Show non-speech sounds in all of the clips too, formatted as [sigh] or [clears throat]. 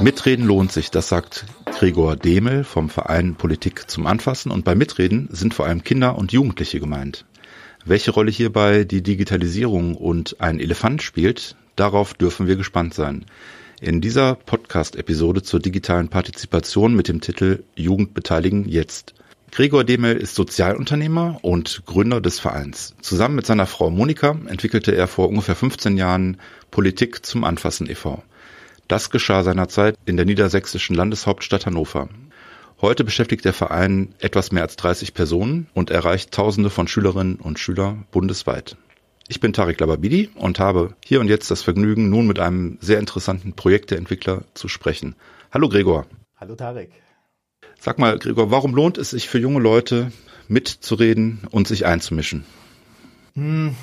Mitreden lohnt sich, das sagt Gregor Demel vom Verein Politik zum Anfassen. Und bei Mitreden sind vor allem Kinder und Jugendliche gemeint. Welche Rolle hierbei die Digitalisierung und ein Elefant spielt, darauf dürfen wir gespannt sein. In dieser Podcast-Episode zur digitalen Partizipation mit dem Titel Jugend beteiligen jetzt. Gregor Demel ist Sozialunternehmer und Gründer des Vereins. Zusammen mit seiner Frau Monika entwickelte er vor ungefähr 15 Jahren Politik zum Anfassen e.V. Das geschah seinerzeit in der niedersächsischen Landeshauptstadt Hannover. Heute beschäftigt der Verein etwas mehr als 30 Personen und erreicht Tausende von Schülerinnen und Schülern bundesweit. Ich bin Tarek Lababidi und habe hier und jetzt das Vergnügen, nun mit einem sehr interessanten Projekteentwickler zu sprechen. Hallo Gregor. Hallo Tarek. Sag mal, Gregor, warum lohnt es sich für junge Leute mitzureden und sich einzumischen? Hm,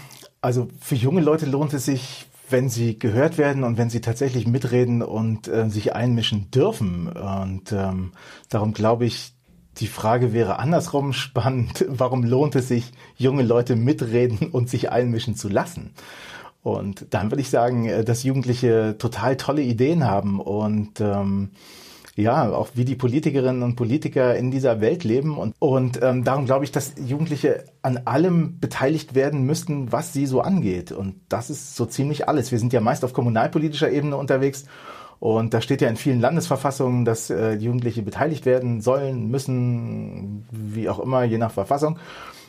also für junge Leute lohnt es sich, wenn sie gehört werden und wenn sie tatsächlich mitreden und äh, sich einmischen dürfen. Und ähm, darum glaube ich, die Frage wäre andersrum spannend. [laughs] Warum lohnt es sich, junge Leute mitreden und sich einmischen zu lassen? Und dann würde ich sagen, äh, dass Jugendliche total tolle Ideen haben und ähm, ja, auch wie die Politikerinnen und Politiker in dieser Welt leben. Und, und ähm, darum glaube ich, dass Jugendliche an allem beteiligt werden müssten, was sie so angeht. Und das ist so ziemlich alles. Wir sind ja meist auf kommunalpolitischer Ebene unterwegs. Und da steht ja in vielen Landesverfassungen, dass äh, Jugendliche beteiligt werden sollen, müssen, wie auch immer, je nach Verfassung.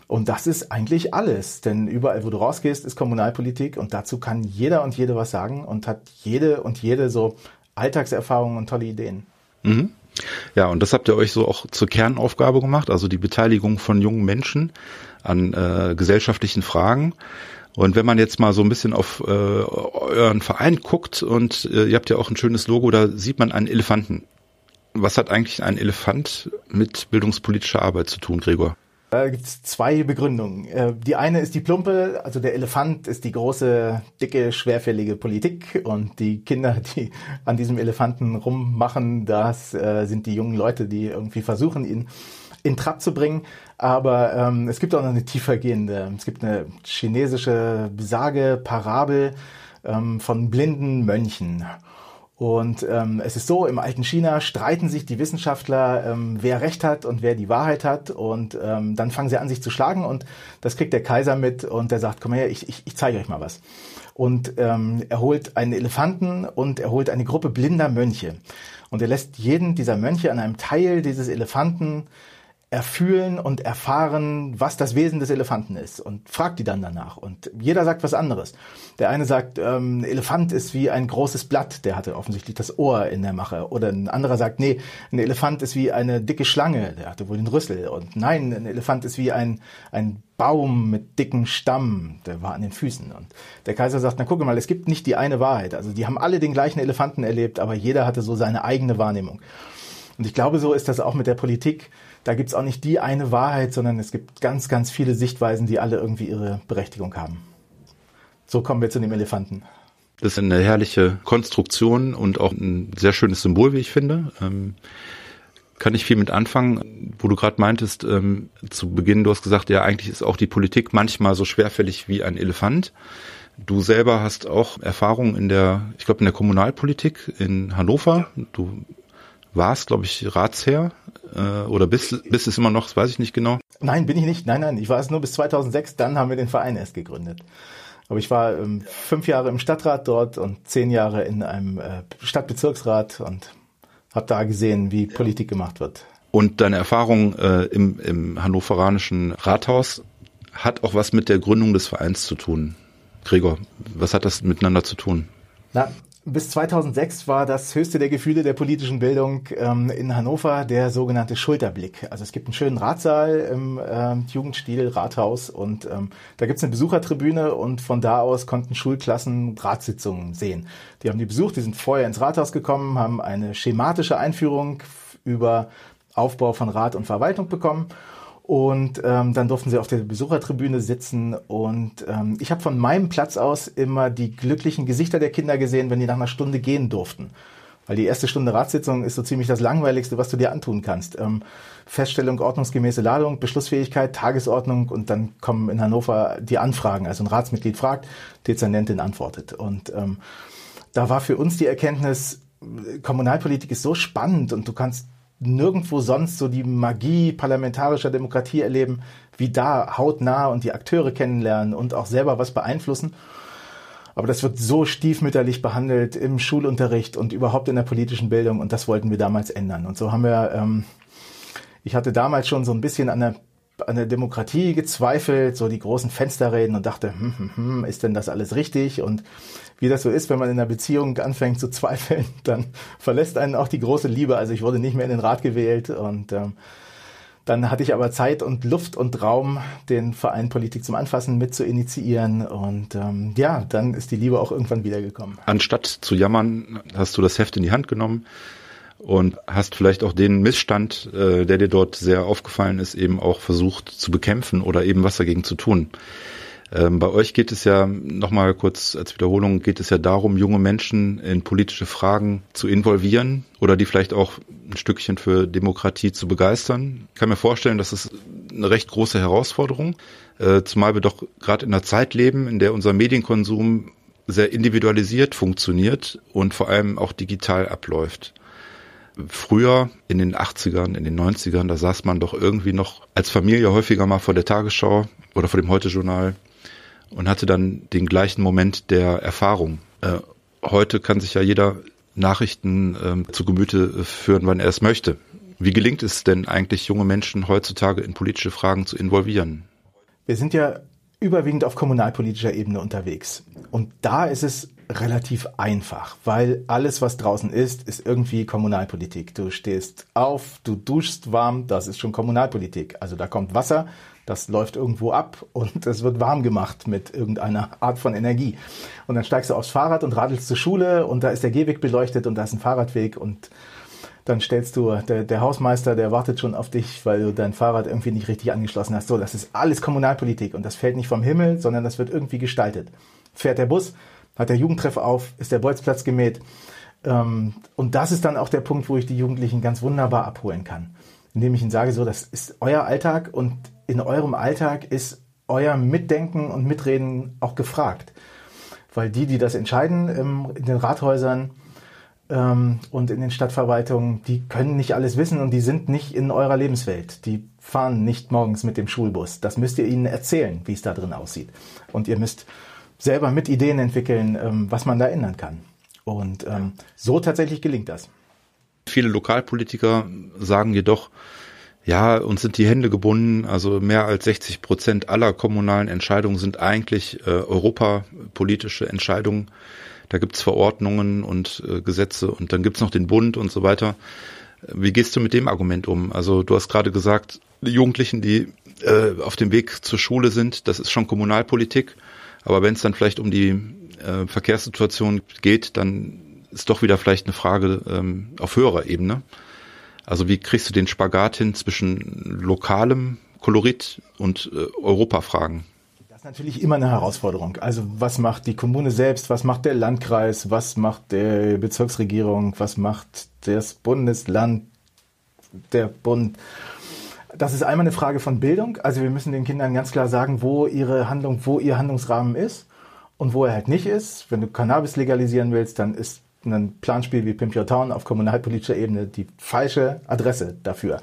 Und das ist eigentlich alles, denn überall, wo du rausgehst, ist Kommunalpolitik und dazu kann jeder und jede was sagen und hat jede und jede so Alltagserfahrungen und tolle Ideen. Mhm. Ja, und das habt ihr euch so auch zur Kernaufgabe gemacht, also die Beteiligung von jungen Menschen an äh, gesellschaftlichen Fragen. Und wenn man jetzt mal so ein bisschen auf äh, euren Verein guckt und äh, ihr habt ja auch ein schönes Logo, da sieht man einen Elefanten. Was hat eigentlich ein Elefant mit bildungspolitischer Arbeit zu tun, Gregor? Da gibt es zwei Begründungen. Äh, die eine ist die plumpe, also der Elefant ist die große, dicke, schwerfällige Politik und die Kinder, [laughs] die an diesem Elefanten rummachen, das äh, sind die jungen Leute, die irgendwie versuchen, ihn in Trab zu bringen. Aber ähm, es gibt auch noch eine tiefergehende. Es gibt eine chinesische Sage, Parabel ähm, von blinden Mönchen. Und ähm, es ist so, im alten China streiten sich die Wissenschaftler, ähm, wer Recht hat und wer die Wahrheit hat. Und ähm, dann fangen sie an, sich zu schlagen. Und das kriegt der Kaiser mit und der sagt, komm her, ich, ich, ich zeige euch mal was. Und ähm, er holt einen Elefanten und er holt eine Gruppe blinder Mönche. Und er lässt jeden dieser Mönche an einem Teil dieses Elefanten erfühlen und erfahren, was das Wesen des Elefanten ist und fragt die dann danach. Und jeder sagt was anderes. Der eine sagt, ähm, Elefant ist wie ein großes Blatt, der hatte offensichtlich das Ohr in der Mache. Oder ein anderer sagt, nee, ein Elefant ist wie eine dicke Schlange, der hatte wohl den Rüssel. Und nein, ein Elefant ist wie ein, ein Baum mit dicken Stamm, der war an den Füßen. Und der Kaiser sagt, na gucke mal, es gibt nicht die eine Wahrheit. Also die haben alle den gleichen Elefanten erlebt, aber jeder hatte so seine eigene Wahrnehmung. Und ich glaube, so ist das auch mit der Politik da gibt's auch nicht die eine Wahrheit, sondern es gibt ganz, ganz viele Sichtweisen, die alle irgendwie ihre Berechtigung haben. So kommen wir zu dem Elefanten. Das ist eine herrliche Konstruktion und auch ein sehr schönes Symbol, wie ich finde. Ähm, kann ich viel mit anfangen, wo du gerade meintest, ähm, zu Beginn, du hast gesagt, ja, eigentlich ist auch die Politik manchmal so schwerfällig wie ein Elefant. Du selber hast auch Erfahrung in der, ich glaube, in der Kommunalpolitik in Hannover. Du warst, glaube ich, Ratsherr äh, oder bist, bist es immer noch, das weiß ich nicht genau. Nein, bin ich nicht. Nein, nein, ich war es nur bis 2006. Dann haben wir den Verein erst gegründet. Aber ich war ähm, fünf Jahre im Stadtrat dort und zehn Jahre in einem äh, Stadtbezirksrat und habe da gesehen, wie Politik gemacht wird. Und deine Erfahrung äh, im, im hannoveranischen Rathaus hat auch was mit der Gründung des Vereins zu tun. Gregor, was hat das miteinander zu tun? Na, bis 2006 war das höchste der Gefühle der politischen Bildung ähm, in Hannover der sogenannte Schulterblick. Also es gibt einen schönen Ratsaal im äh, Jugendstil Rathaus und ähm, da gibt's eine Besuchertribüne und von da aus konnten Schulklassen Ratssitzungen sehen. Die haben die besucht, die sind vorher ins Rathaus gekommen, haben eine schematische Einführung über Aufbau von Rat und Verwaltung bekommen und ähm, dann durften sie auf der Besuchertribüne sitzen. Und ähm, ich habe von meinem Platz aus immer die glücklichen Gesichter der Kinder gesehen, wenn die nach einer Stunde gehen durften. Weil die erste Stunde Ratssitzung ist so ziemlich das Langweiligste, was du dir antun kannst. Ähm, Feststellung, ordnungsgemäße Ladung, Beschlussfähigkeit, Tagesordnung und dann kommen in Hannover die Anfragen. Also ein Ratsmitglied fragt, Dezernentin antwortet. Und ähm, da war für uns die Erkenntnis, Kommunalpolitik ist so spannend und du kannst nirgendwo sonst so die Magie parlamentarischer Demokratie erleben, wie da hautnah und die Akteure kennenlernen und auch selber was beeinflussen. Aber das wird so stiefmütterlich behandelt im Schulunterricht und überhaupt in der politischen Bildung und das wollten wir damals ändern. Und so haben wir, ähm, ich hatte damals schon so ein bisschen an der an der Demokratie gezweifelt, so die großen Fensterreden und dachte, hm, hm, hm, ist denn das alles richtig? Und wie das so ist, wenn man in einer Beziehung anfängt zu [laughs] zweifeln, dann verlässt einen auch die große Liebe. Also ich wurde nicht mehr in den Rat gewählt und ähm, dann hatte ich aber Zeit und Luft und Raum, den Verein Politik zum Anfassen mit zu initiieren. Und ähm, ja, dann ist die Liebe auch irgendwann wiedergekommen. Anstatt zu jammern, hast du das Heft in die Hand genommen und hast vielleicht auch den Missstand, äh, der dir dort sehr aufgefallen ist, eben auch versucht zu bekämpfen oder eben was dagegen zu tun. Ähm, bei euch geht es ja, nochmal kurz als Wiederholung, geht es ja darum, junge Menschen in politische Fragen zu involvieren oder die vielleicht auch ein Stückchen für Demokratie zu begeistern. Ich kann mir vorstellen, das ist eine recht große Herausforderung, äh, zumal wir doch gerade in einer Zeit leben, in der unser Medienkonsum sehr individualisiert funktioniert und vor allem auch digital abläuft. Früher in den 80ern, in den 90ern, da saß man doch irgendwie noch als Familie häufiger mal vor der Tagesschau oder vor dem Heute-Journal und hatte dann den gleichen Moment der Erfahrung. Äh, heute kann sich ja jeder Nachrichten ähm, zu Gemüte führen, wann er es möchte. Wie gelingt es denn eigentlich, junge Menschen heutzutage in politische Fragen zu involvieren? Wir sind ja überwiegend auf kommunalpolitischer Ebene unterwegs. Und da ist es relativ einfach, weil alles, was draußen ist, ist irgendwie Kommunalpolitik. Du stehst auf, du duschst warm, das ist schon Kommunalpolitik. Also da kommt Wasser, das läuft irgendwo ab und es wird warm gemacht mit irgendeiner Art von Energie. Und dann steigst du aufs Fahrrad und radelst zur Schule und da ist der Gehweg beleuchtet und da ist ein Fahrradweg und dann stellst du, der, der Hausmeister, der wartet schon auf dich, weil du dein Fahrrad irgendwie nicht richtig angeschlossen hast. So, das ist alles Kommunalpolitik und das fällt nicht vom Himmel, sondern das wird irgendwie gestaltet. Fährt der Bus, hat der Jugendtreff auf, ist der Bolzplatz gemäht. Ähm, und das ist dann auch der Punkt, wo ich die Jugendlichen ganz wunderbar abholen kann. Indem ich ihnen sage, so, das ist euer Alltag und in eurem Alltag ist euer Mitdenken und Mitreden auch gefragt. Weil die, die das entscheiden ähm, in den Rathäusern ähm, und in den Stadtverwaltungen, die können nicht alles wissen und die sind nicht in eurer Lebenswelt. Die fahren nicht morgens mit dem Schulbus. Das müsst ihr ihnen erzählen, wie es da drin aussieht. Und ihr müsst selber mit Ideen entwickeln, ähm, was man da ändern kann. Und ähm, so tatsächlich gelingt das. Viele Lokalpolitiker sagen jedoch, ja, uns sind die Hände gebunden. Also mehr als 60 Prozent aller kommunalen Entscheidungen sind eigentlich äh, europapolitische Entscheidungen. Da gibt's Verordnungen und äh, Gesetze und dann gibt's noch den Bund und so weiter. Wie gehst du mit dem Argument um? Also du hast gerade gesagt, die Jugendlichen, die äh, auf dem Weg zur Schule sind, das ist schon Kommunalpolitik. Aber wenn es dann vielleicht um die äh, Verkehrssituation geht, dann ist doch wieder vielleicht eine Frage ähm, auf höherer Ebene. Also wie kriegst du den Spagat hin zwischen lokalem Kolorit und äh, Europafragen? Das ist natürlich immer eine Herausforderung. Also was macht die Kommune selbst, was macht der Landkreis, was macht der Bezirksregierung, was macht das Bundesland, der Bund? Das ist einmal eine Frage von Bildung. Also wir müssen den Kindern ganz klar sagen, wo ihre Handlung, wo ihr Handlungsrahmen ist und wo er halt nicht ist. Wenn du Cannabis legalisieren willst, dann ist ein Planspiel wie Pimp Your Town auf kommunalpolitischer Ebene die falsche Adresse dafür.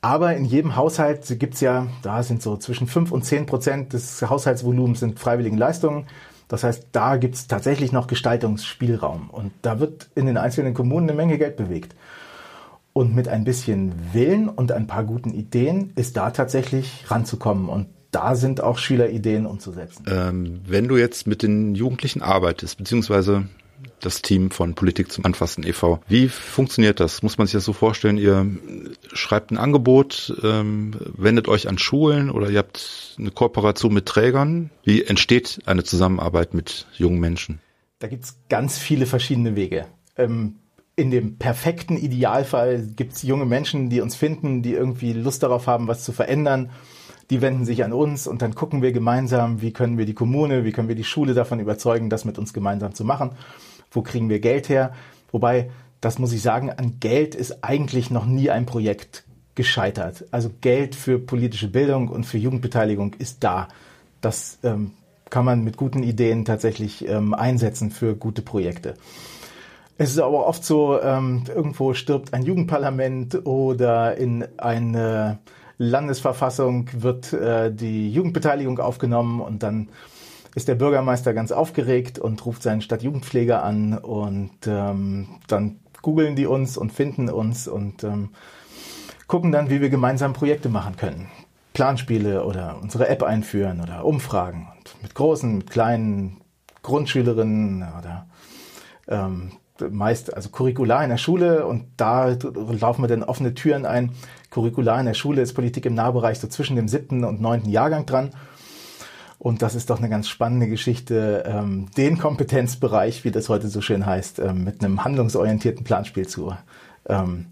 Aber in jedem Haushalt gibt's ja, da sind so zwischen fünf und zehn Prozent des Haushaltsvolumens sind freiwilligen Leistungen. Das heißt, da gibt's tatsächlich noch Gestaltungsspielraum. Und da wird in den einzelnen Kommunen eine Menge Geld bewegt. Und mit ein bisschen Willen und ein paar guten Ideen ist da tatsächlich ranzukommen. Und da sind auch Schülerideen umzusetzen. Ähm, wenn du jetzt mit den Jugendlichen arbeitest, beziehungsweise das Team von Politik zum Anfassen e.V. Wie funktioniert das? Muss man sich das so vorstellen? Ihr schreibt ein Angebot, ähm, wendet euch an Schulen oder ihr habt eine Kooperation mit Trägern. Wie entsteht eine Zusammenarbeit mit jungen Menschen? Da gibt's ganz viele verschiedene Wege. Ähm, in dem perfekten Idealfall gibt's junge Menschen, die uns finden, die irgendwie Lust darauf haben, was zu verändern die wenden sich an uns und dann gucken wir gemeinsam, wie können wir die Kommune, wie können wir die Schule davon überzeugen, das mit uns gemeinsam zu machen wo kriegen wir Geld her. Wobei, das muss ich sagen, an Geld ist eigentlich noch nie ein Projekt gescheitert. Also Geld für politische Bildung und für Jugendbeteiligung ist da. Das ähm, kann man mit guten Ideen tatsächlich ähm, einsetzen für gute Projekte. Es ist aber oft so, ähm, irgendwo stirbt ein Jugendparlament oder in eine Landesverfassung wird äh, die Jugendbeteiligung aufgenommen und dann ist der Bürgermeister ganz aufgeregt und ruft seinen Stadtjugendpfleger an und ähm, dann googeln die uns und finden uns und ähm, gucken dann, wie wir gemeinsam Projekte machen können. Planspiele oder unsere App einführen oder Umfragen und mit großen, mit kleinen Grundschülerinnen oder ähm, meist also Curricular in der Schule und da laufen wir dann offene Türen ein. Curricular in der Schule ist Politik im Nahbereich so zwischen dem siebten und neunten Jahrgang dran. Und das ist doch eine ganz spannende Geschichte, ähm, den Kompetenzbereich, wie das heute so schön heißt, ähm, mit einem handlungsorientierten Planspiel zu ähm,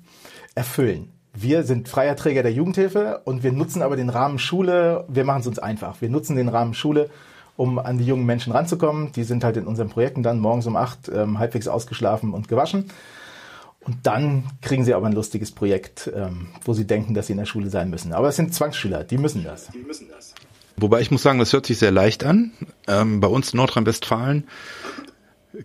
erfüllen. Wir sind freier Träger der Jugendhilfe und wir nutzen aber den Rahmen Schule, wir machen es uns einfach. Wir nutzen den Rahmen Schule, um an die jungen Menschen ranzukommen. Die sind halt in unseren Projekten dann morgens um acht ähm, halbwegs ausgeschlafen und gewaschen. Und dann kriegen sie aber ein lustiges Projekt, ähm, wo sie denken, dass sie in der Schule sein müssen. Aber es sind Zwangsschüler, die müssen das. Die müssen das. Wobei ich muss sagen, das hört sich sehr leicht an. Ähm, bei uns in Nordrhein-Westfalen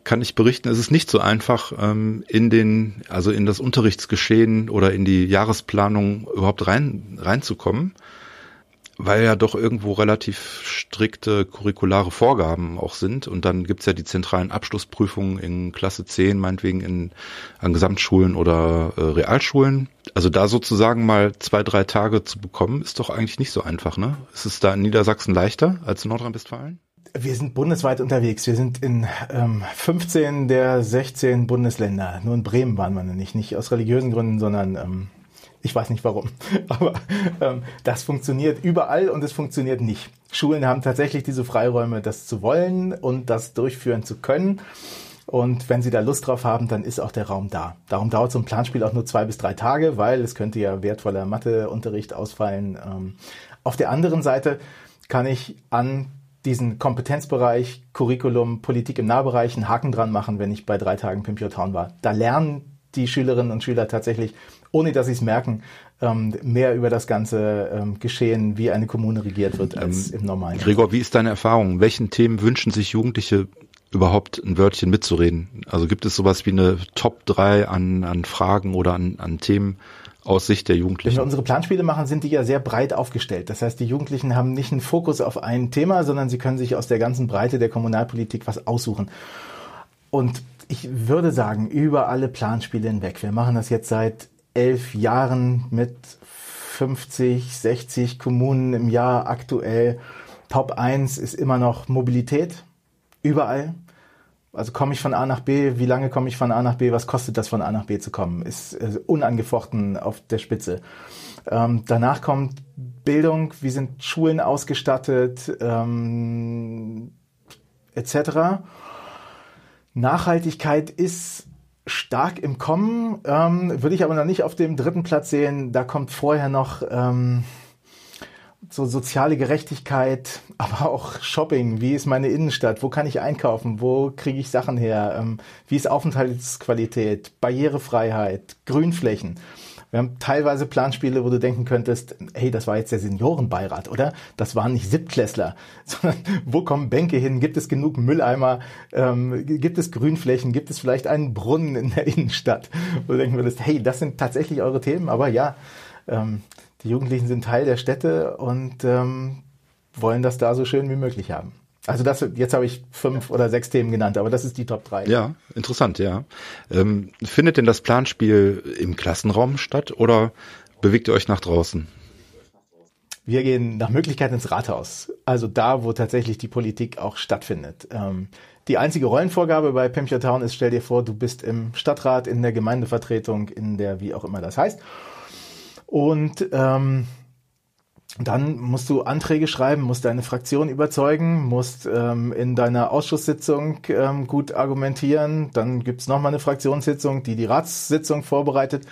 kann ich berichten, es ist nicht so einfach, ähm, in den, also in das Unterrichtsgeschehen oder in die Jahresplanung überhaupt rein, reinzukommen weil ja doch irgendwo relativ strikte curriculare Vorgaben auch sind. Und dann gibt's ja die zentralen Abschlussprüfungen in Klasse 10, meinetwegen in, an Gesamtschulen oder äh, Realschulen. Also da sozusagen mal zwei, drei Tage zu bekommen, ist doch eigentlich nicht so einfach, ne? Ist es da in Niedersachsen leichter als in Nordrhein-Westfalen? Wir sind bundesweit unterwegs. Wir sind in ähm, 15 der 16 Bundesländer. Nur in Bremen waren wir nicht. Nicht aus religiösen Gründen, sondern ähm, ich weiß nicht warum, [laughs] aber ähm, das funktioniert überall und es funktioniert nicht. Schulen haben tatsächlich diese Freiräume, das zu wollen und das durchführen zu können. Und wenn Sie da Lust drauf haben, dann ist auch der Raum da. Darum dauert so ein Planspiel auch nur zwei bis drei Tage, weil es könnte ja wertvoller Matheunterricht ausfallen. Ähm, auf der anderen Seite kann ich an diesen Kompetenzbereich, Curriculum, Politik im Nahbereich einen Haken dran machen, wenn ich bei drei Tagen Pimpio Town war. Da lernen die Schülerinnen und Schüler tatsächlich ohne dass sie es merken, ähm, mehr über das ganze ähm, Geschehen, wie eine Kommune regiert wird, als ähm, im normalen. Gregor, wie ist deine Erfahrung? Welchen Themen wünschen sich Jugendliche überhaupt ein Wörtchen mitzureden? Also gibt es sowas wie eine Top 3 an, an Fragen oder an, an Themen aus Sicht der Jugendlichen? Wenn wir unsere Planspiele machen, sind die ja sehr breit aufgestellt. Das heißt, die Jugendlichen haben nicht einen Fokus auf ein Thema, sondern sie können sich aus der ganzen Breite der Kommunalpolitik was aussuchen. Und ich würde sagen, über alle Planspiele hinweg. Wir machen das jetzt seit elf Jahren mit 50, 60 Kommunen im Jahr aktuell. Top 1 ist immer noch Mobilität. Überall. Also komme ich von A nach B, wie lange komme ich von A nach B, was kostet das von A nach B zu kommen, ist äh, unangefochten auf der Spitze. Ähm, danach kommt Bildung, wie sind Schulen ausgestattet, ähm, etc. Nachhaltigkeit ist stark im Kommen, ähm, würde ich aber noch nicht auf dem dritten Platz sehen. Da kommt vorher noch ähm, so soziale Gerechtigkeit, [laughs] aber auch Shopping. Wie ist meine Innenstadt? Wo kann ich einkaufen? Wo kriege ich Sachen her? Ähm, wie ist Aufenthaltsqualität? Barrierefreiheit? Grünflächen? Wir haben teilweise Planspiele, wo du denken könntest, hey, das war jetzt der Seniorenbeirat, oder? Das waren nicht Siebtklässler, [laughs] sondern wo kommen Bänke hin? Gibt es genug Mülleimer? Ähm, gibt es Grünflächen? Gibt es vielleicht einen Brunnen in der [laughs] Innenstadt? Wo du denken würdest, hey, das sind tatsächlich eure Themen, aber ja, ähm, die Jugendlichen sind Teil der Städte und ähm, wollen das da so schön wie möglich haben. Also das, jetzt habe ich fünf oder sechs Themen genannt, aber das ist die Top drei. Ja, interessant, ja. Ähm, findet denn das Planspiel im Klassenraum statt oder bewegt ihr euch nach draußen? Wir gehen nach Möglichkeit ins Rathaus. Also da, wo tatsächlich die Politik auch stattfindet. Ähm, die einzige Rollenvorgabe bei Pemcher Town ist, stell dir vor, du bist im Stadtrat, in der Gemeindevertretung, in der, wie auch immer das heißt. Und ähm, dann musst du Anträge schreiben, musst deine Fraktion überzeugen, musst ähm, in deiner Ausschusssitzung ähm, gut argumentieren. Dann gibt's noch mal eine Fraktionssitzung, die die Ratssitzung vorbereitet.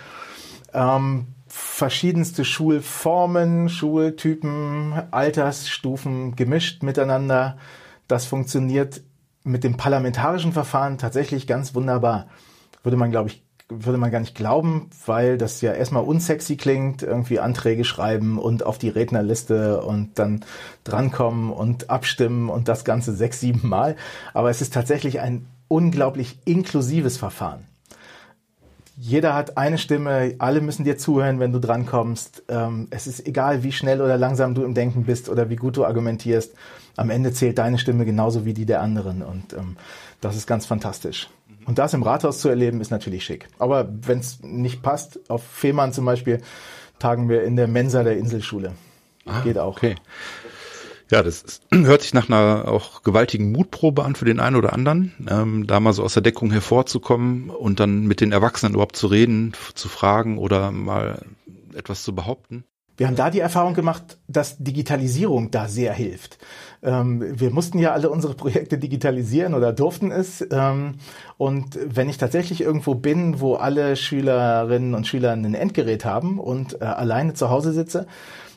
Ähm, verschiedenste Schulformen, Schultypen, Altersstufen gemischt miteinander. Das funktioniert mit dem parlamentarischen Verfahren tatsächlich ganz wunderbar. Würde man, glaube ich, würde man gar nicht glauben, weil das ja erstmal unsexy klingt, irgendwie Anträge schreiben und auf die Rednerliste und dann drankommen und abstimmen und das Ganze sechs, sieben Mal. Aber es ist tatsächlich ein unglaublich inklusives Verfahren. jeder hat eine Stimme, alle müssen dir zuhören, wenn du drankommst. Ähm, es ist egal, wie schnell oder langsam du im Denken bist oder wie gut du argumentierst. Am Ende zählt deine Stimme genauso wie die der anderen und ähm, das ist ganz fantastisch. Und das im Rathaus zu erleben, ist natürlich schick. Aber wenn es nicht passt, auf Fehmarn zum Beispiel, tagen wir in der Mensa der Inselschule. Ah, Geht auch. Okay. Ja, das ist, [clears throat] hört sich nach einer auch gewaltigen Mutprobe an für den einen oder anderen, ähm, da mal so aus der Deckung hervorzukommen und dann mit den Erwachsenen überhaupt zu reden, zu fragen oder mal etwas zu behaupten. Wir haben da die Erfahrung gemacht, dass Digitalisierung da sehr hilft. Ähm, wir mussten ja alle unsere Projekte digitalisieren oder durften es. Ähm, und wenn ich tatsächlich irgendwo bin, wo alle Schülerinnen und Schüler ein Endgerät haben und äh, alleine zu Hause sitze,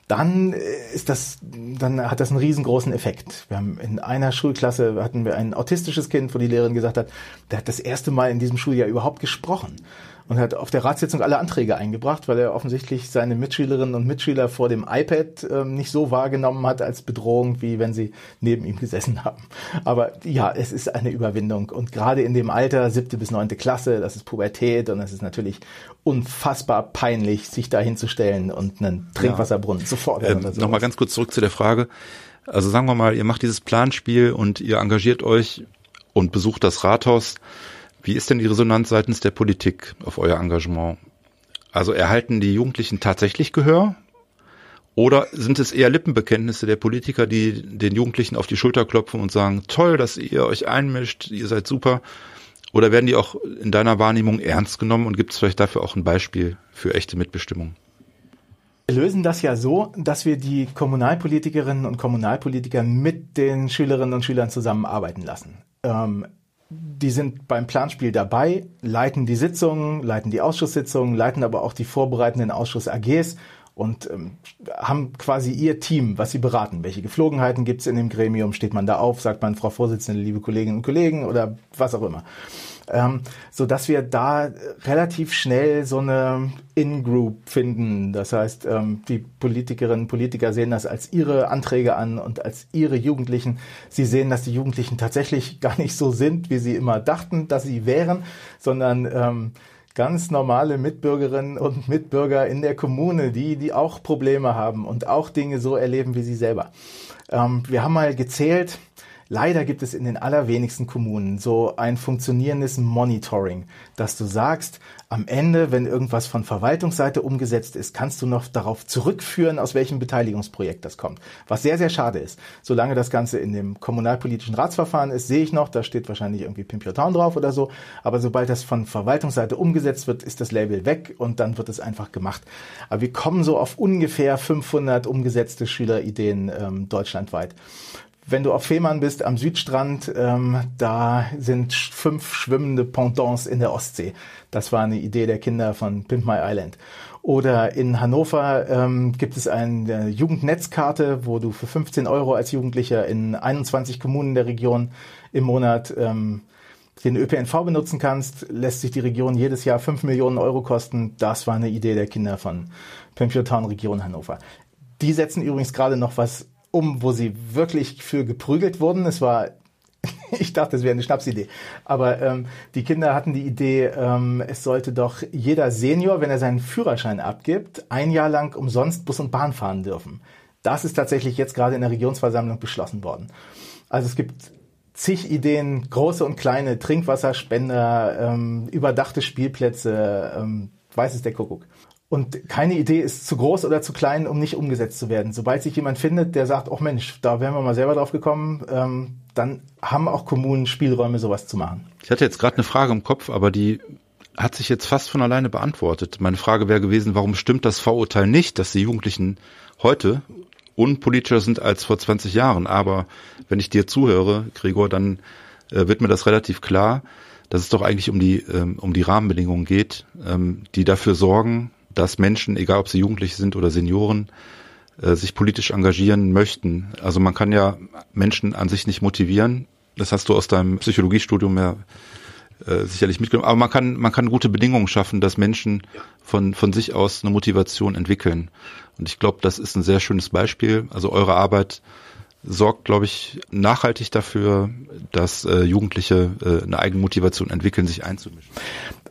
dann ist das, dann hat das einen riesengroßen Effekt. Wir haben in einer Schulklasse hatten wir ein autistisches Kind, wo die Lehrerin gesagt hat, der hat das erste Mal in diesem Schuljahr überhaupt gesprochen und hat auf der Ratssitzung alle Anträge eingebracht, weil er offensichtlich seine Mitschülerinnen und Mitschüler vor dem iPad ähm, nicht so wahrgenommen hat als Bedrohung, wie wenn sie neben ihm gesessen [laughs] haben. Aber ja, es ist eine Überwindung und gerade in dem Alter, siebte bis neunte Klasse, das ist Pubertät und es ist natürlich unfassbar peinlich, sich da hinzustellen und einen Trinkwasserbrunnen ja. zu fordern. Ähm, Nochmal ganz kurz zurück zu der Frage. Also sagen wir mal, ihr macht dieses Planspiel und ihr engagiert euch und besucht das Rathaus. Wie ist denn die Resonanz seitens der Politik auf euer Engagement? Also erhalten die Jugendlichen tatsächlich Gehör? Oder sind es eher Lippenbekenntnisse der Politiker, die den Jugendlichen auf die Schulter klopfen und sagen, toll, dass ihr euch einmischt, ihr seid super? Oder werden die auch in deiner Wahrnehmung ernst genommen und gibt es vielleicht dafür auch ein Beispiel für echte Mitbestimmung? Wir lösen das ja so, dass wir die Kommunalpolitikerinnen und Kommunalpolitiker mit den Schülerinnen und Schülern zusammenarbeiten lassen. Ähm, die sind beim Planspiel dabei, leiten die Sitzungen, leiten die Ausschusssitzungen, leiten aber auch die vorbereitenden Ausschuss-AGs und ähm, haben quasi ihr Team, was sie beraten. Welche Geflogenheiten gibt es in dem Gremium? Steht man da auf? Sagt man, Frau Vorsitzende, liebe Kolleginnen und Kollegen oder was auch immer ähm, so dass wir da relativ schnell so eine In-Group finden. Das heißt, ähm, die Politikerinnen und Politiker sehen das als ihre Anträge an und als ihre Jugendlichen. Sie sehen, dass die Jugendlichen tatsächlich [laughs] gar nicht so sind, wie sie immer dachten, dass sie wären, sondern ähm, ganz normale Mitbürgerinnen und Mitbürger in der Kommune, die, die auch Probleme haben und auch Dinge so erleben wie sie selber. Ähm, wir haben mal gezählt, Leider gibt es in den allerwenigsten Kommunen so ein funktionierendes Monitoring, dass du sagst, am Ende, wenn irgendwas von Verwaltungsseite umgesetzt ist, kannst du noch darauf zurückführen, aus welchem Beteiligungsprojekt das kommt. Was sehr, sehr schade ist. Solange das Ganze in dem kommunalpolitischen Ratsverfahren ist, sehe ich noch, da steht wahrscheinlich irgendwie Pimpio Town drauf oder so. Aber sobald das von Verwaltungsseite umgesetzt wird, ist das Label weg und dann wird es einfach gemacht. Aber wir kommen so auf ungefähr 500 umgesetzte Schülerideen ähm, deutschlandweit. Wenn du auf Fehmarn bist, am Südstrand, ähm, da sind fünf schwimmende Pontons in der Ostsee. Das war eine Idee der Kinder von Pimp My Island. Oder in Hannover ähm, gibt es eine Jugendnetzkarte, wo du für 15 Euro als Jugendlicher in 21 Kommunen der Region im Monat ähm, den ÖPNV benutzen kannst, lässt sich die Region jedes Jahr 5 Millionen Euro kosten. Das war eine Idee der Kinder von Pimp Town Region Hannover. Die setzen übrigens gerade noch was um, wo sie wirklich für geprügelt wurden. Es war [laughs] ich dachte, es wäre eine Schnapsidee. Aber ähm, die Kinder hatten die Idee, ähm, es sollte doch jeder Senior, wenn er seinen Führerschein abgibt, ein Jahr lang umsonst Bus und Bahn fahren dürfen. Das ist tatsächlich jetzt gerade in der Regionsversammlung beschlossen worden. Also es gibt zig Ideen, große und kleine, Trinkwasserspender, ähm, überdachte Spielplätze, ähm, weiß es der Kuckuck. Und keine Idee ist zu groß oder zu klein, um nicht umgesetzt zu werden. Sobald sich jemand findet, der sagt, oh Mensch, da wären wir mal selber drauf gekommen, ähm, dann haben auch Kommunen Spielräume, sowas zu machen. Ich hatte jetzt gerade eine Frage im Kopf, aber die hat sich jetzt fast von alleine beantwortet. Meine Frage wäre gewesen, warum stimmt das Vorurteil nicht, dass die Jugendlichen heute unpolitischer sind als vor 20 Jahren? Aber wenn ich dir zuhöre, Gregor, dann äh, wird mir das relativ klar, dass es doch eigentlich um die, ähm, um die Rahmenbedingungen geht, ähm, die dafür sorgen, dass Menschen, egal ob sie Jugendliche sind oder Senioren, äh, sich politisch engagieren möchten. Also man kann ja Menschen an sich nicht motivieren. Das hast du aus deinem Psychologiestudium ja äh, sicherlich mitgenommen. Aber man kann, man kann gute Bedingungen schaffen, dass Menschen von, von sich aus eine Motivation entwickeln. Und ich glaube, das ist ein sehr schönes Beispiel. Also eure Arbeit sorgt, glaube ich, nachhaltig dafür, dass äh, Jugendliche äh, eine Eigenmotivation entwickeln, sich einzumischen.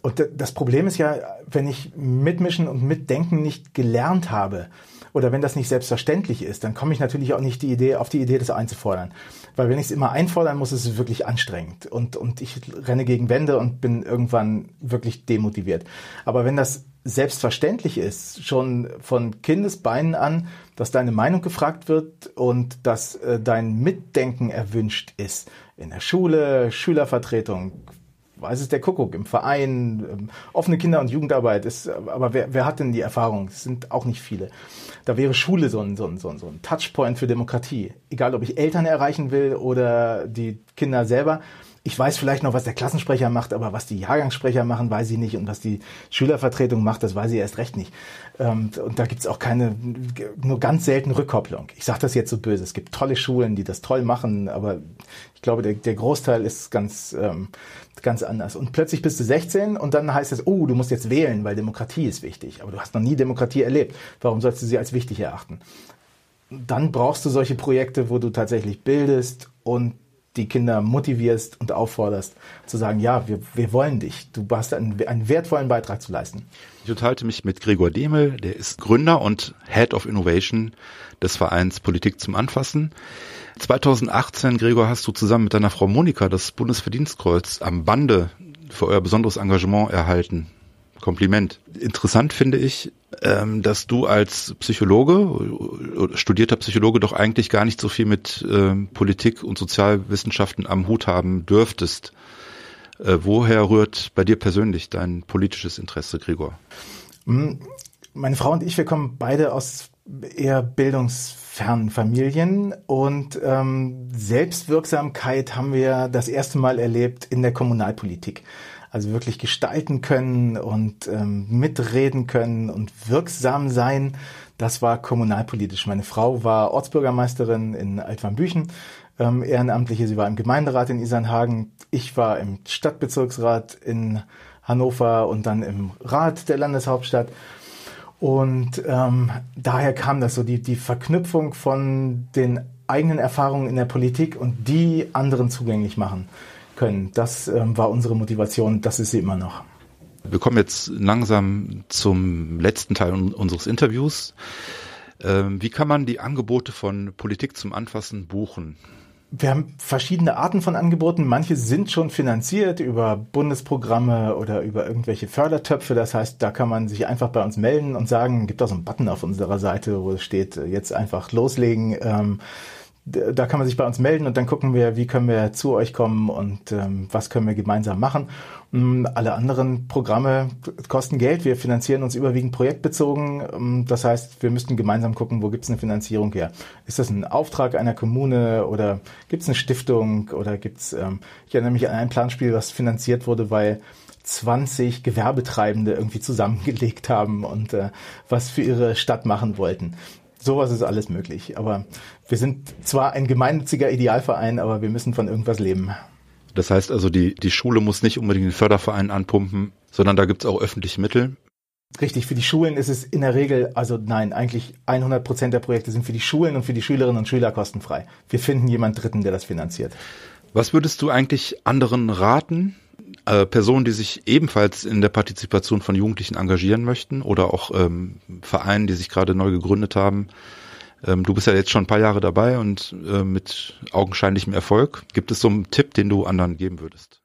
Und das Problem ist ja, wenn ich mitmischen und mitdenken nicht gelernt habe, oder wenn das nicht selbstverständlich ist, dann komme ich natürlich auch nicht die Idee, auf die Idee, das einzufordern. Weil wenn ich es immer einfordern muss, ist es wirklich anstrengend. Und, und ich renne gegen Wände und bin irgendwann wirklich demotiviert. Aber wenn das selbstverständlich ist, schon von Kindesbeinen an, dass deine Meinung gefragt wird und dass äh, dein Mitdenken erwünscht ist. In der Schule, Schülervertretung, weiß es der Kuckuck, im Verein, ähm, offene Kinder- und Jugendarbeit ist, aber wer, wer hat denn die Erfahrung? Es sind auch nicht viele. Da wäre Schule so ein, so ein, so ein, so ein Touchpoint für Demokratie. Egal, ob ich Eltern erreichen will oder die Kinder selber ich weiß vielleicht noch, was der Klassensprecher macht, aber was die Jahrgangssprecher machen, weiß ich nicht. Und was die Schülervertretung macht, das weiß ich erst recht nicht. Ähm, und da gibt's auch keine, nur ganz selten Rückkopplung. Ich sage das jetzt so böse. Es gibt tolle Schulen, die das toll machen, aber ich glaube, der, der Großteil ist ganz, ähm, ganz anders. Und plötzlich bist du 16 und dann heißt es, oh, du musst jetzt wählen, weil Demokratie ist wichtig. Aber du hast noch nie Demokratie erlebt. Warum sollst du sie als wichtig erachten? Dann brauchst du solche Projekte, wo du tatsächlich bildest und die Kinder motivierst und aufforderst, zu sagen, ja, wir, wir wollen dich. Du hast einen, einen wertvollen Beitrag zu leisten. Ich unterhalte mich mit Gregor Demel, der ist Gründer und Head of Innovation des Vereins Politik zum Anfassen. 2018, Gregor, hast du zusammen mit deiner Frau Monika das Bundesverdienstkreuz am Bande für euer besonderes Engagement erhalten. Kompliment. Interessant finde ich, ähm, dass du als Psychologe, studierter Psychologe, doch eigentlich gar nicht so viel mit ähm, Politik und Sozialwissenschaften am Hut haben dürftest. Äh, woher rührt bei dir persönlich dein politisches Interesse, Gregor? Hm, meine Frau und ich, wir kommen beide aus eher bildungsfernen Familien und ähm, Selbstwirksamkeit haben wir das erste Mal erlebt in der Kommunalpolitik also wirklich gestalten können und ähm, mitreden können und wirksam sein. Das war kommunalpolitisch. Meine Frau war Ortsbürgermeisterin in Altwarmbüchen, ähm, Ehrenamtliche. Sie war im Gemeinderat in Isernhagen. Ich war im Stadtbezirksrat in Hannover und dann im Rat der Landeshauptstadt. Und ähm, daher kam das so, die, die Verknüpfung von den eigenen Erfahrungen in der Politik und die anderen zugänglich machen können. Das ähm, war unsere Motivation, das ist sie immer noch. Wir kommen jetzt langsam zum letzten Teil unseres Interviews. Ähm, wie kann man die Angebote von Politik zum Anfassen buchen? Wir haben verschiedene Arten von Angeboten. Manche sind schon finanziert über Bundesprogramme oder über irgendwelche Fördertöpfe. Das heißt, da kann man sich einfach bei uns melden und sagen, gibt da so einen Button auf unserer Seite, wo es steht, jetzt einfach loslegen. Ähm, da kann man sich bei uns melden und dann gucken wir, wie können wir zu euch kommen und ähm, was können wir gemeinsam machen. Und alle anderen Programme kosten Geld. Wir finanzieren uns überwiegend projektbezogen. Das heißt, wir müssten gemeinsam gucken, wo gibt es eine Finanzierung her. Ist das ein Auftrag einer Kommune oder gibt es eine Stiftung oder gibt es, ähm, ich erinnere mich an ein Planspiel, was finanziert wurde, weil 20 Gewerbetreibende irgendwie zusammengelegt haben und äh, was für ihre Stadt machen wollten. Sowas ist alles möglich. Aber wir sind zwar ein gemeinnütziger Idealverein, aber wir müssen von irgendwas leben. Das heißt also, die, die Schule muss nicht unbedingt den Förderverein anpumpen, sondern da gibt es auch öffentliche Mittel. Richtig, für die Schulen ist es in der Regel, also nein, eigentlich 100 Prozent der Projekte sind für die Schulen und für die Schülerinnen und Schüler kostenfrei. Wir finden jemand Dritten, der das finanziert. Was würdest du eigentlich anderen raten, äh, Personen, die sich ebenfalls in der Partizipation von Jugendlichen engagieren möchten oder auch ähm, Vereinen, die sich gerade neu gegründet haben. Ähm, du bist ja jetzt schon ein paar Jahre dabei und äh, mit augenscheinlichem Erfolg. Gibt es so einen Tipp, den du anderen geben würdest?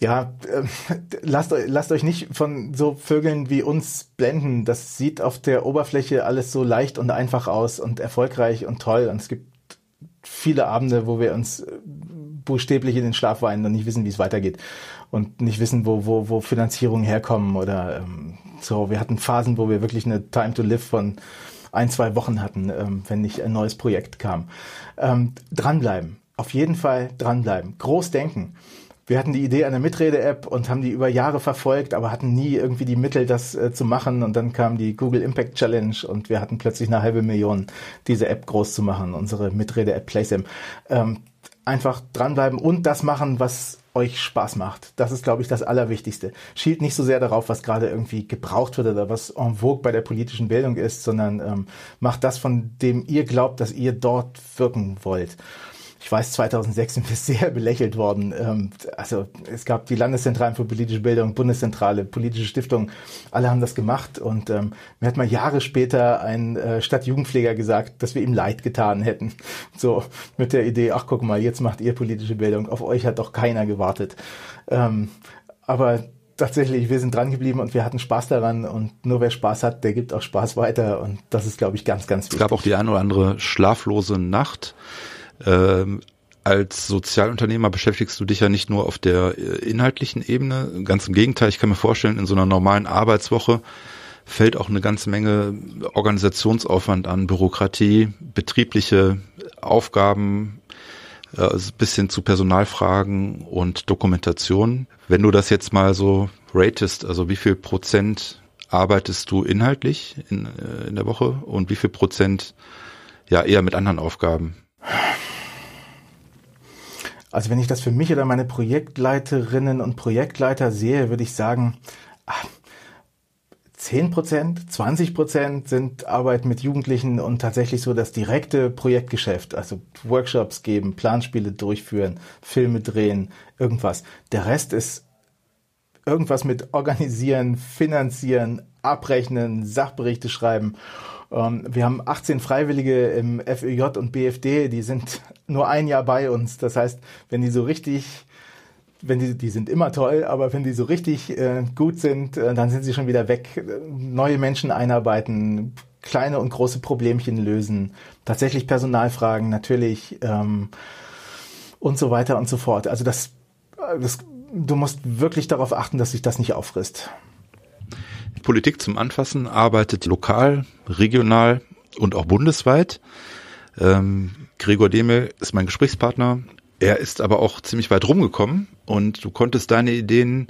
Ja, äh, lasst, lasst euch nicht von so Vögeln wie uns blenden. Das sieht auf der Oberfläche alles so leicht und einfach aus und erfolgreich und toll. Und es gibt viele Abende, wo wir uns äh, buchstäblich in den Schlaf weinen und nicht wissen, wie es weitergeht und nicht wissen, wo, wo, wo Finanzierungen herkommen oder ähm, so. Wir hatten Phasen, wo wir wirklich eine Time to Live von ein, zwei Wochen hatten, ähm, wenn nicht ein neues Projekt kam. Ähm, dranbleiben. Auf jeden Fall dranbleiben. Groß denken. Wir hatten die Idee einer Mitrede-App und haben die über Jahre verfolgt, aber hatten nie irgendwie die Mittel, das äh, zu machen. Und dann kam die Google Impact Challenge und wir hatten plötzlich eine halbe Million, diese App groß zu machen, unsere Mitrede-App PlaySim. Ähm, einfach dranbleiben und das machen, was euch Spaß macht. Das ist, glaube ich, das Allerwichtigste. Schielt nicht so sehr darauf, was gerade irgendwie gebraucht wird oder was en vogue bei der politischen Bildung ist, sondern ähm, macht das, von dem ihr glaubt, dass ihr dort wirken wollt ich weiß, 2006 sind wir [laughs] sehr belächelt worden. Ähm, also es gab die Landeszentralen für politische Bildung, Bundeszentrale, politische Stiftung, alle haben das gemacht und ähm, mir hat mal Jahre später ein äh, Stadtjugendpfleger gesagt, dass wir ihm leid getan hätten. [laughs] So mit der Idee, ach guck mal, jetzt macht ihr politische Bildung, auf euch hat doch keiner gewartet. Ähm, aber tatsächlich, wir sind dran geblieben und wir hatten Spaß daran und nur wer Spaß hat, der gibt auch Spaß weiter und das ist, glaube ich, ganz, ganz wichtig. Es gab auch die eine oder andere schlaflose Nacht. Ähm, als Sozialunternehmer beschäftigst du dich ja nicht nur auf der äh, inhaltlichen Ebene, ganz im Gegenteil, ich kann mir vorstellen, in so einer normalen Arbeitswoche fällt auch eine ganze Menge Organisationsaufwand an, Bürokratie, betriebliche Aufgaben, äh, bis hin zu Personalfragen und Dokumentation. Wenn du das jetzt mal so ratest, also wie viel Prozent arbeitest du inhaltlich in, äh, in der Woche und wie viel Prozent ja eher mit anderen Aufgaben? Also wenn ich das für mich oder meine Projektleiterinnen und Projektleiter sehe, würde ich sagen, 10 Prozent, 20 Prozent sind Arbeit mit Jugendlichen und tatsächlich so das direkte Projektgeschäft, also Workshops geben, Planspiele durchführen, Filme drehen, irgendwas. Der Rest ist irgendwas mit organisieren, finanzieren, abrechnen, Sachberichte schreiben wir haben 18 Freiwillige im FÖJ und BFD, die sind nur ein Jahr bei uns. Das heißt, wenn die so richtig wenn die, die sind immer toll, aber wenn die so richtig äh, gut sind, äh, dann sind sie schon wieder weg. Neue Menschen einarbeiten, kleine und große Problemchen lösen, tatsächlich Personalfragen natürlich ähm, und so weiter und so fort. Also das, das, du musst wirklich darauf achten, dass sich das nicht auffrisst. Politik zum Anfassen arbeitet lokal, regional und auch bundesweit. Ähm, Gregor Demel ist mein Gesprächspartner. Er ist aber auch ziemlich weit rumgekommen und du konntest deine Ideen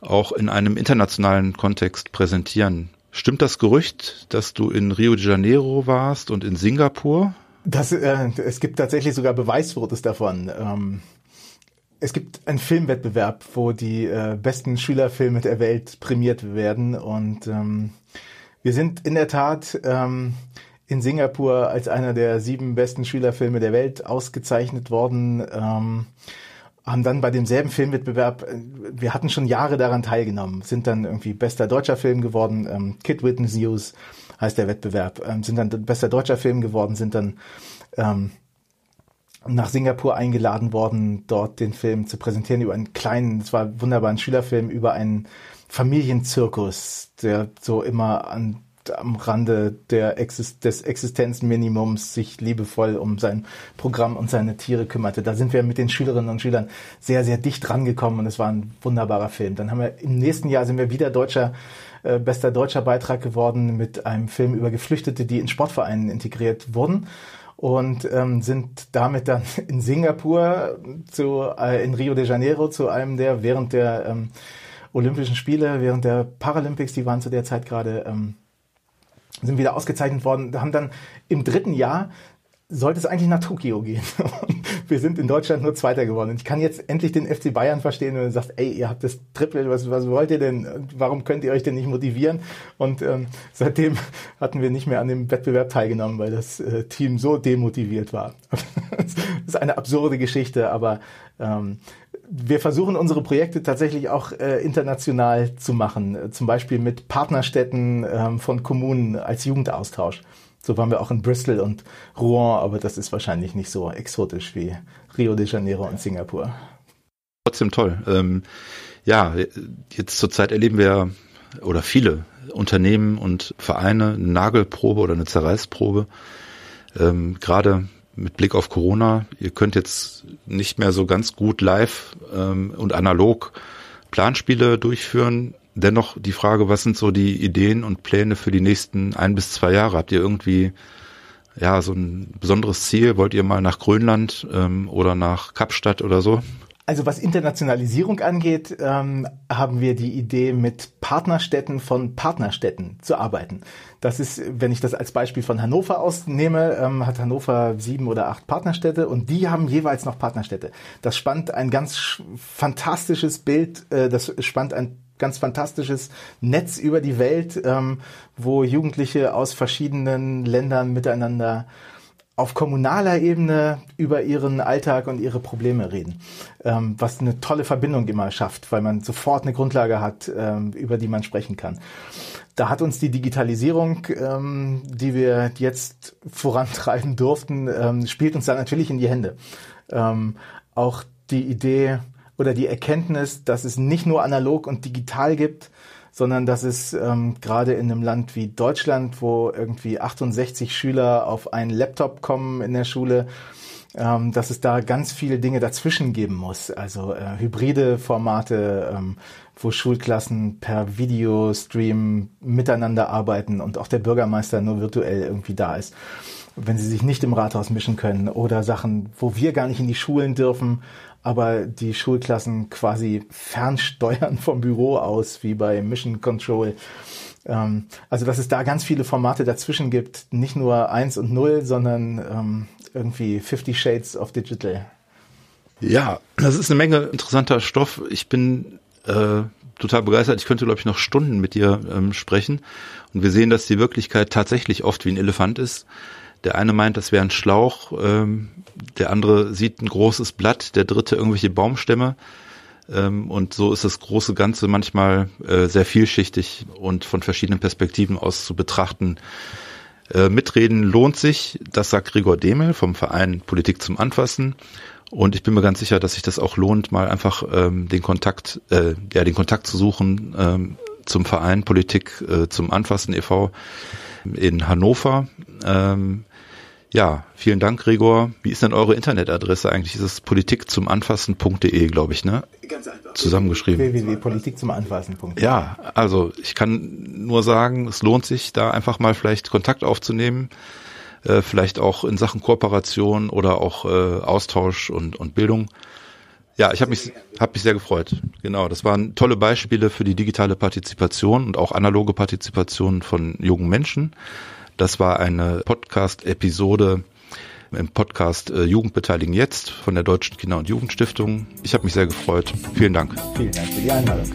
auch in einem internationalen Kontext präsentieren. Stimmt das Gerücht, dass du in Rio de Janeiro warst und in Singapur? Das, äh, es gibt tatsächlich sogar Beweisfotos davon. Ähm, es gibt einen Filmwettbewerb, wo die äh, besten Schülerfilme der Welt prämiert werden. Und ähm, wir sind in der Tat ähm, in Singapur als einer der sieben besten Schülerfilme der Welt ausgezeichnet worden. Ähm, haben dann bei demselben Filmwettbewerb, äh, wir hatten schon Jahre daran teilgenommen, sind dann irgendwie bester deutscher Film geworden. Ähm, Kid Witness News heißt der Wettbewerb, ähm, sind dann bester deutscher Film geworden, sind dann ähm, nach Singapur eingeladen worden, dort den Film zu präsentieren über einen kleinen, es war wunderbar, ein Schülerfilm über einen Familienzirkus, der so immer an, am Rande der Exist des Existenzminimums sich liebevoll um sein Programm und seine Tiere kümmerte. Da sind wir mit den Schülerinnen und Schülern sehr, sehr dicht rangekommen und es war ein wunderbarer Film. Dann haben wir im nächsten Jahr sind wir wieder deutscher äh, bester deutscher Beitrag geworden mit einem Film über Geflüchtete, die in Sportvereinen integriert wurden und ähm, sind damit dann [laughs] in Singapur zu äh, in Rio de Janeiro zu einem der während der ähm, Olympischen Spiele, während der Paralympics, die waren zu der Zeit gerade ähm, sind wieder ausgezeichnet worden, haben dann im dritten Jahr sollte es eigentlich nach Tokio gehen. [laughs] wir sind in Deutschland nur Zweiter geworden. Und ich kann jetzt endlich den FC Bayern verstehen, wenn du sagst, ey, ihr habt das Triple, was, was wollt ihr denn? Warum könnt ihr euch denn nicht motivieren? Und ähm, seitdem [laughs] hatten wir nicht mehr an dem Wettbewerb teilgenommen, weil das äh, Team so demotiviert war. [laughs] das ist eine absurde Geschichte, aber ähm, wir versuchen unsere Projekte tatsächlich auch äh, international zu machen, zum Beispiel mit Partnerstädten ähm, von Kommunen als Jugendaustausch. So waren wir auch in Bristol und Rouen, aber das ist wahrscheinlich nicht so exotisch wie Rio de Janeiro und Singapur. Trotzdem toll. Ähm, ja, jetzt zurzeit erleben wir oder viele Unternehmen und Vereine eine Nagelprobe oder eine Zerreißprobe. Ähm, Gerade mit Blick auf Corona, ihr könnt jetzt nicht mehr so ganz gut live ähm, und analog Planspiele durchführen. Dennoch die Frage, was sind so die Ideen und Pläne für die nächsten ein bis zwei Jahre? Habt ihr irgendwie ja so ein besonderes Ziel? Wollt ihr mal nach Grönland ähm, oder nach Kapstadt oder so? Also was Internationalisierung angeht, ähm, haben wir die Idee, mit Partnerstädten von Partnerstädten zu arbeiten. Das ist, wenn ich das als Beispiel von Hannover ausnehme, ähm, hat Hannover sieben oder acht Partnerstädte und die haben jeweils noch Partnerstädte. Das spannt ein ganz fantastisches Bild, äh, das spannt ein ganz fantastisches Netz über die Welt, ähm, wo Jugendliche aus verschiedenen Ländern miteinander auf kommunaler Ebene über ihren Alltag und ihre Probleme reden, ähm, was eine tolle Verbindung immer schafft, weil man sofort eine Grundlage hat, ähm, über die man sprechen kann. Da hat uns die Digitalisierung, ähm, die wir jetzt vorantreiben durften, ähm, spielt uns da natürlich in die Hände. Ähm, auch die Idee oder die Erkenntnis, dass es nicht nur analog und digital gibt, sondern dass es ähm, gerade in einem Land wie Deutschland, wo irgendwie 68 Schüler auf einen Laptop kommen in der Schule, ähm, dass es da ganz viele Dinge dazwischen geben muss. Also äh, hybride Formate, ähm, wo Schulklassen per Videostream miteinander arbeiten und auch der Bürgermeister nur virtuell irgendwie da ist wenn sie sich nicht im Rathaus mischen können oder Sachen, wo wir gar nicht in die Schulen dürfen, aber die Schulklassen quasi fernsteuern vom Büro aus, wie bei Mission Control. Ähm, also, dass es da ganz viele Formate dazwischen gibt, nicht nur eins und null, sondern ähm, irgendwie 50 Shades of Digital. Ja, das ist eine Menge interessanter Stoff. Ich bin äh, total begeistert. Ich könnte, glaube ich, noch Stunden mit dir ähm, sprechen. Und wir sehen, dass die Wirklichkeit tatsächlich oft wie ein Elefant ist. Der eine meint, das wäre ein Schlauch, ähm, der andere sieht ein großes Blatt, der dritte irgendwelche Baumstämme. Ähm, und so ist das große Ganze manchmal äh, sehr vielschichtig und von verschiedenen Perspektiven aus zu betrachten. Äh, mitreden lohnt sich, das sagt Gregor Demel vom Verein Politik zum Anfassen. Und ich bin mir ganz sicher, dass sich das auch lohnt, mal einfach ähm, den Kontakt, äh, ja, den Kontakt zu suchen ähm, zum Verein Politik äh, zum Anfassen e.V. in Hannover. Ähm, ja, vielen Dank, Gregor. Wie ist denn eure Internetadresse eigentlich? Ist es politikzumanfassen.de, glaube ich, ne? Ganz einfach. Zusammengeschrieben. www.politikzumanfassen.de. Ja, also ich kann nur sagen, es lohnt sich, da einfach mal vielleicht Kontakt aufzunehmen. Äh, vielleicht auch in Sachen Kooperation oder auch äh, Austausch und, und Bildung. Ja, ich habe mich, hab mich sehr gefreut. Genau, das waren tolle Beispiele für die digitale Partizipation und auch analoge Partizipation von jungen Menschen. Das war eine Podcast-Episode im Podcast äh, Jugendbeteiligen jetzt von der Deutschen Kinder- und Jugendstiftung. Ich habe mich sehr gefreut. Vielen Dank. Vielen Dank für die Einladung.